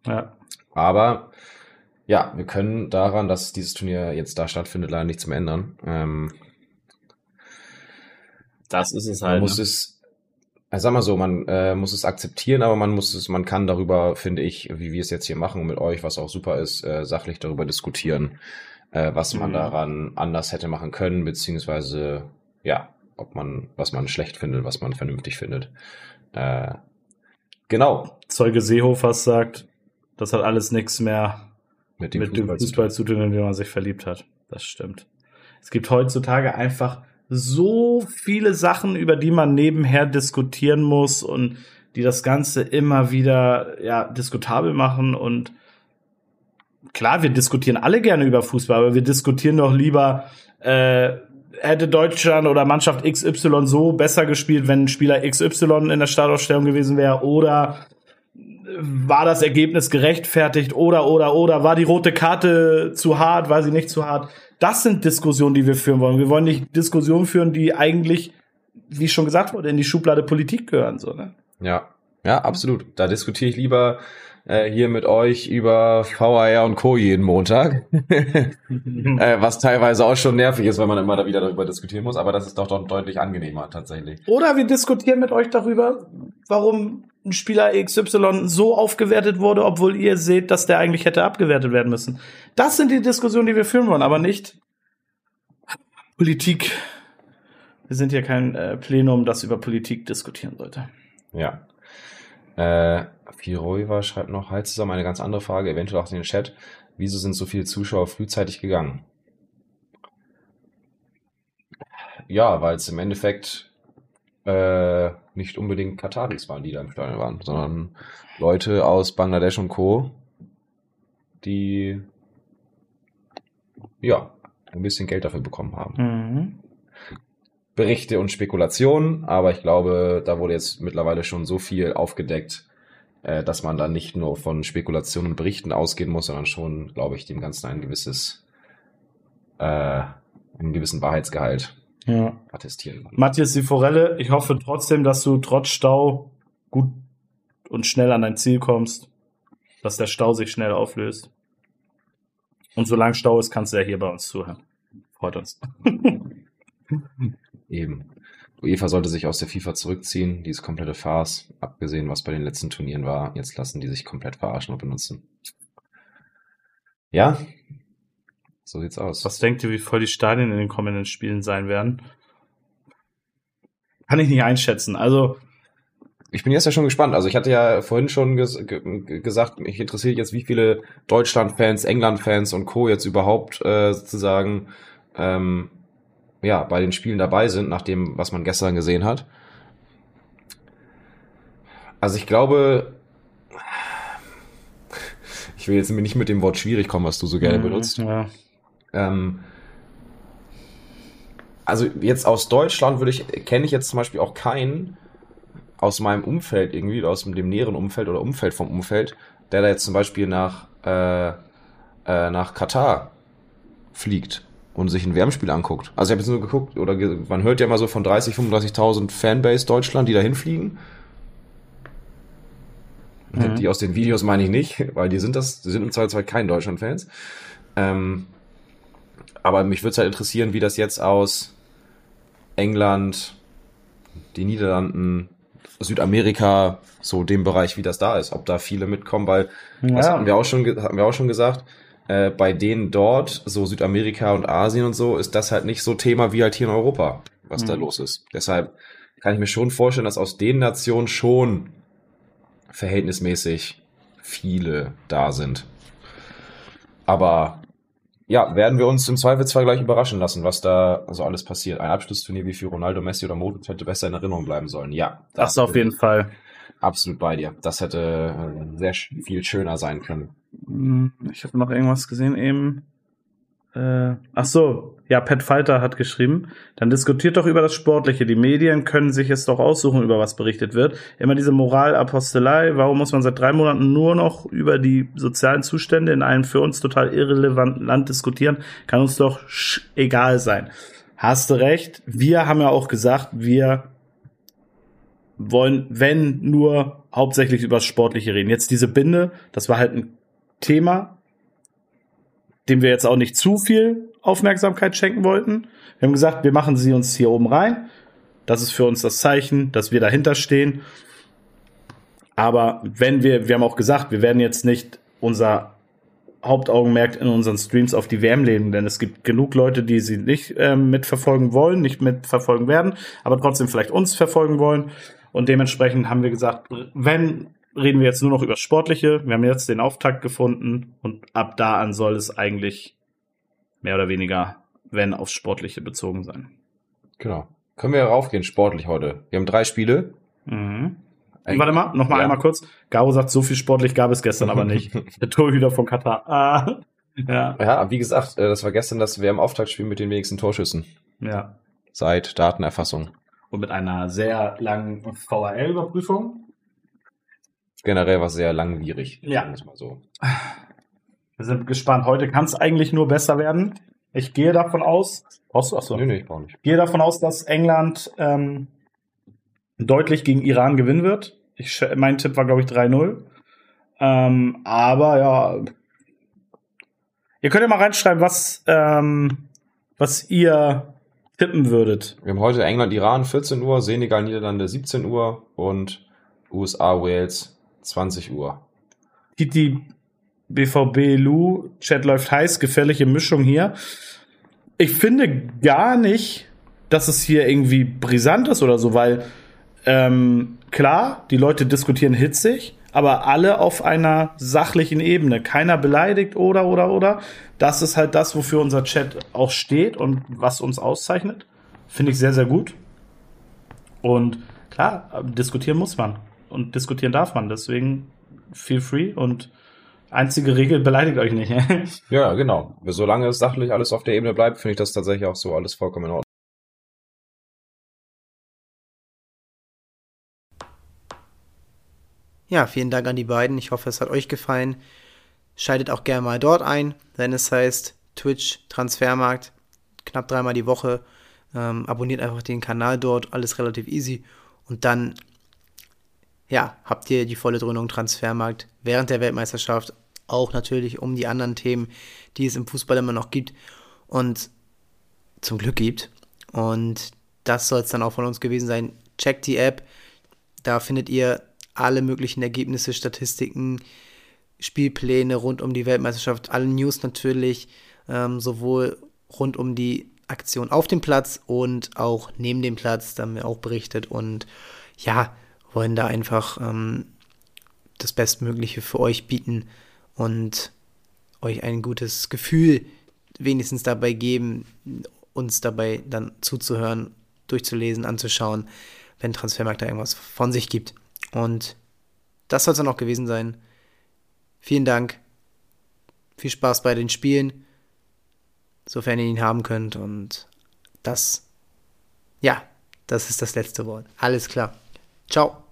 Ja. Aber ja, wir können daran, dass dieses Turnier jetzt da stattfindet, leider nichts mehr ändern. Ähm, Das ist es Man halt. muss ne? es, also sag mal so, man äh, muss es akzeptieren, aber man muss es, man kann darüber, finde ich, wie wir es jetzt hier machen mit euch, was auch super ist, äh, sachlich darüber diskutieren, äh, was man Mhm. daran anders hätte machen können, beziehungsweise ja, ob man, was man schlecht findet, was man vernünftig findet. Äh, genau. Zeuge Seehofers sagt, das hat alles nichts mehr Mit dem mit dem Fußball zu Fußball zu tun, in den man sich verliebt hat. Das stimmt. Es gibt heutzutage einfach so viele Sachen, über die man nebenher diskutieren muss und die das Ganze immer wieder ja, diskutabel machen. Und klar, wir diskutieren alle gerne über Fußball, aber wir diskutieren doch lieber, äh, hätte Deutschland oder Mannschaft XY so besser gespielt, wenn Spieler XY in der Startaufstellung gewesen wäre oder war das Ergebnis gerechtfertigt oder oder oder war die rote Karte zu hart, war sie nicht zu hart? Das sind Diskussionen, die wir führen wollen. Wir wollen nicht Diskussionen führen, die eigentlich, wie schon gesagt wurde, in die Schublade Politik gehören. So, ne? Ja, ja, absolut. Da diskutiere ich lieber äh, hier mit euch über VAR und Co. jeden Montag. äh, was teilweise auch schon nervig ist, weil man immer da wieder darüber diskutieren muss, aber das ist doch, doch deutlich angenehmer tatsächlich. Oder wir diskutieren mit euch darüber, warum ein Spieler XY so aufgewertet wurde, obwohl ihr seht, dass der eigentlich hätte abgewertet werden müssen. Das sind die Diskussionen, die wir führen wollen, aber nicht Politik. Wir sind hier kein äh, Plenum, das über Politik diskutieren sollte. Ja. Äh, Firoiva schreibt noch, halt zusammen eine ganz andere Frage, eventuell auch in den Chat. Wieso sind so viele Zuschauer frühzeitig gegangen? Ja, weil es im Endeffekt äh, nicht unbedingt Kataris waren, die da im Stadion waren, sondern Leute aus Bangladesch und Co., die ja ein bisschen Geld dafür bekommen haben. Mhm. Berichte und Spekulationen, aber ich glaube, da wurde jetzt mittlerweile schon so viel aufgedeckt, äh, dass man da nicht nur von Spekulationen und Berichten ausgehen muss, sondern schon, glaube ich, dem Ganzen ein gewisses, äh, einen gewissen Wahrheitsgehalt Ja. attestieren kann. Matthias die Forelle, ich hoffe trotzdem, dass du trotz Stau gut und schnell an dein Ziel kommst, dass der Stau sich schnell auflöst. Und solange Stau ist, kannst du ja hier bei uns zuhören. Freut uns. Eben. UEFA sollte sich aus der FIFA zurückziehen, diese komplette Farce, abgesehen, was bei den letzten Turnieren war. Jetzt lassen die sich komplett verarschen und benutzen. Ja, so sieht's aus. Was denkt ihr, wie voll die Stadien in den kommenden Spielen sein werden? Kann ich nicht einschätzen. Also, Ich bin jetzt ja schon gespannt. Also ich hatte ja vorhin schon ges ge gesagt, mich interessiert jetzt, wie viele Deutschland-Fans, England-Fans und Co. jetzt überhaupt äh, sozusagen ähm, ja bei den Spielen dabei sind, nach dem, was man gestern gesehen hat. Also ich glaube, ich will jetzt nicht mit dem Wort schwierig kommen, was du so gerne Mhm, benutzt. Ja. Ähm, also jetzt aus Deutschland würde ich, kenne ich jetzt zum Beispiel auch keinen aus meinem Umfeld irgendwie, aus dem näheren Umfeld oder Umfeld vom Umfeld, der da jetzt zum Beispiel nach, äh, äh, nach Katar fliegt und sich ein Wärmspiel anguckt. Also ich habe jetzt nur geguckt, oder ge man hört ja immer so von 30, 35.000 Fanbase Deutschland, die da hinfliegen. Mhm. Die aus den Videos meine ich nicht, weil die sind das, die sind im Zweifelsfall kein Deutschland-Fans. Ähm, aber mich würde es halt interessieren, wie das jetzt aus England, die Niederlanden, Südamerika, so dem Bereich, wie das da ist, ob da viele mitkommen, weil das Ja. hatten wir auch schon, hatten wir auch schon gesagt, äh, bei denen dort, so Südamerika und Asien und so, ist das halt nicht so Thema wie halt hier in Europa, was da Mhm. los ist. Deshalb kann ich mir schon vorstellen, dass aus den Nationen schon verhältnismäßig viele da sind. Aber ja, werden wir uns im Zweifelsfall gleich überraschen lassen, was da so alles passiert. Ein Abschlussturnier wie für Ronaldo, Messi oder Modric hätte besser in Erinnerung bleiben sollen. Ja, da Das auf jeden Fall. absolut bei dir. Das hätte äh, sehr viel schöner sein können. Hm, Ich habe noch irgendwas gesehen eben. Äh, ach so, ja, Pat Falter hat geschrieben. Dann diskutiert doch über das Sportliche. Die Medien können sich es doch aussuchen, über was berichtet wird. Immer diese Moralapostelei. Warum muss man seit drei Monaten nur noch über die sozialen Zustände in einem für uns total irrelevanten Land diskutieren? Kann uns doch sch- egal sein. Hast du recht. Wir haben ja auch gesagt, wir wollen, wenn nur hauptsächlich über das Sportliche reden. Jetzt diese Binde, das war halt ein Thema, dem wir jetzt auch nicht zu viel Aufmerksamkeit schenken wollten. Wir haben gesagt, wir machen sie uns hier oben rein. Das ist für uns das Zeichen, dass wir dahinter stehen. Aber wenn wir, wir haben auch gesagt, wir werden jetzt nicht unser Hauptaugenmerk in unseren Streams auf die WM legen, denn es gibt genug Leute, die sie nicht ähm, mitverfolgen wollen, nicht mitverfolgen werden, aber trotzdem vielleicht uns verfolgen wollen. Und dementsprechend haben wir gesagt, wenn reden wir jetzt nur noch über Sportliche. Wir haben jetzt den Auftakt gefunden und ab da an soll es eigentlich mehr oder weniger, wenn aufs Sportliche bezogen sein. Genau. Können wir raufgehen, sportlich heute. Wir haben drei Spiele. Mhm. Warte mal, noch mal ja. einmal kurz. Garo sagt, so viel sportlich gab es gestern aber nicht. Der Torhüter von Katar. Ah. Ja. ja, wie gesagt, äh, das war gestern das WM-Auftaktspiel mit den wenigsten Torschüssen. Ja. Seit Datenerfassung. Und mit einer sehr langen VHL-Überprüfung. Generell war es sehr langwierig. Ja. Mal so. Wir sind gespannt. Heute kann es eigentlich nur besser werden. Ich gehe davon aus. Brauchst du? Achso. Nee, nee, ich brauche nicht. Gehe davon aus, dass England ähm, deutlich gegen Iran gewinnen wird. Ich, mein Tipp war, glaube ich, 3-0. Ähm, aber ja. Ihr könnt ja mal reinschreiben, was, ähm, was ihr tippen würdet. Wir haben heute England, Iran 14 Uhr, Senegal, Niederlande 17 Uhr und USA, Wales 20 Uhr. Titi BVB Lu, Chat läuft heiß, gefährliche Mischung hier. Ich finde gar nicht, dass es hier irgendwie brisant ist oder so, weil ähm, klar, die Leute diskutieren hitzig, aber alle auf einer sachlichen Ebene. Keiner beleidigt oder oder oder. Das ist halt das, wofür unser Chat auch steht und was uns auszeichnet. Finde ich sehr, sehr gut. Und klar, diskutieren muss man und diskutieren darf man. Deswegen feel free und einzige Regel beleidigt euch nicht. ja, genau. Solange es sachlich alles auf der Ebene bleibt, finde ich das tatsächlich auch so alles vollkommen in Ordnung. Ja, vielen Dank an die beiden. Ich hoffe, es hat euch gefallen. Schaltet auch gerne mal dort ein, wenn es heißt Twitch Transfermarkt, knapp dreimal die Woche. Ähm, abonniert einfach den Kanal dort, alles relativ easy. Und dann ja, habt ihr die volle Dröhnung Transfermarkt während der Weltmeisterschaft, auch natürlich um die anderen Themen, die es im Fußball immer noch gibt und zum Glück gibt. Und das soll es dann auch von uns gewesen sein. Checkt die App, da findet ihr alle möglichen Ergebnisse, Statistiken, Spielpläne rund um die Weltmeisterschaft, alle News natürlich, ähm, sowohl rund um die Aktion auf dem Platz und auch neben dem Platz, da haben wir auch berichtet und ja, wollen da einfach ähm, das Bestmögliche für euch bieten und euch ein gutes Gefühl wenigstens dabei geben, uns dabei dann zuzuhören, durchzulesen, anzuschauen, wenn Transfermarkt da irgendwas von sich gibt. Und das soll es dann auch gewesen sein. Vielen Dank. Viel Spaß bei den Spielen, sofern ihr ihn haben könnt. Und das, ja, das ist das letzte Wort. Alles klar. Ciao.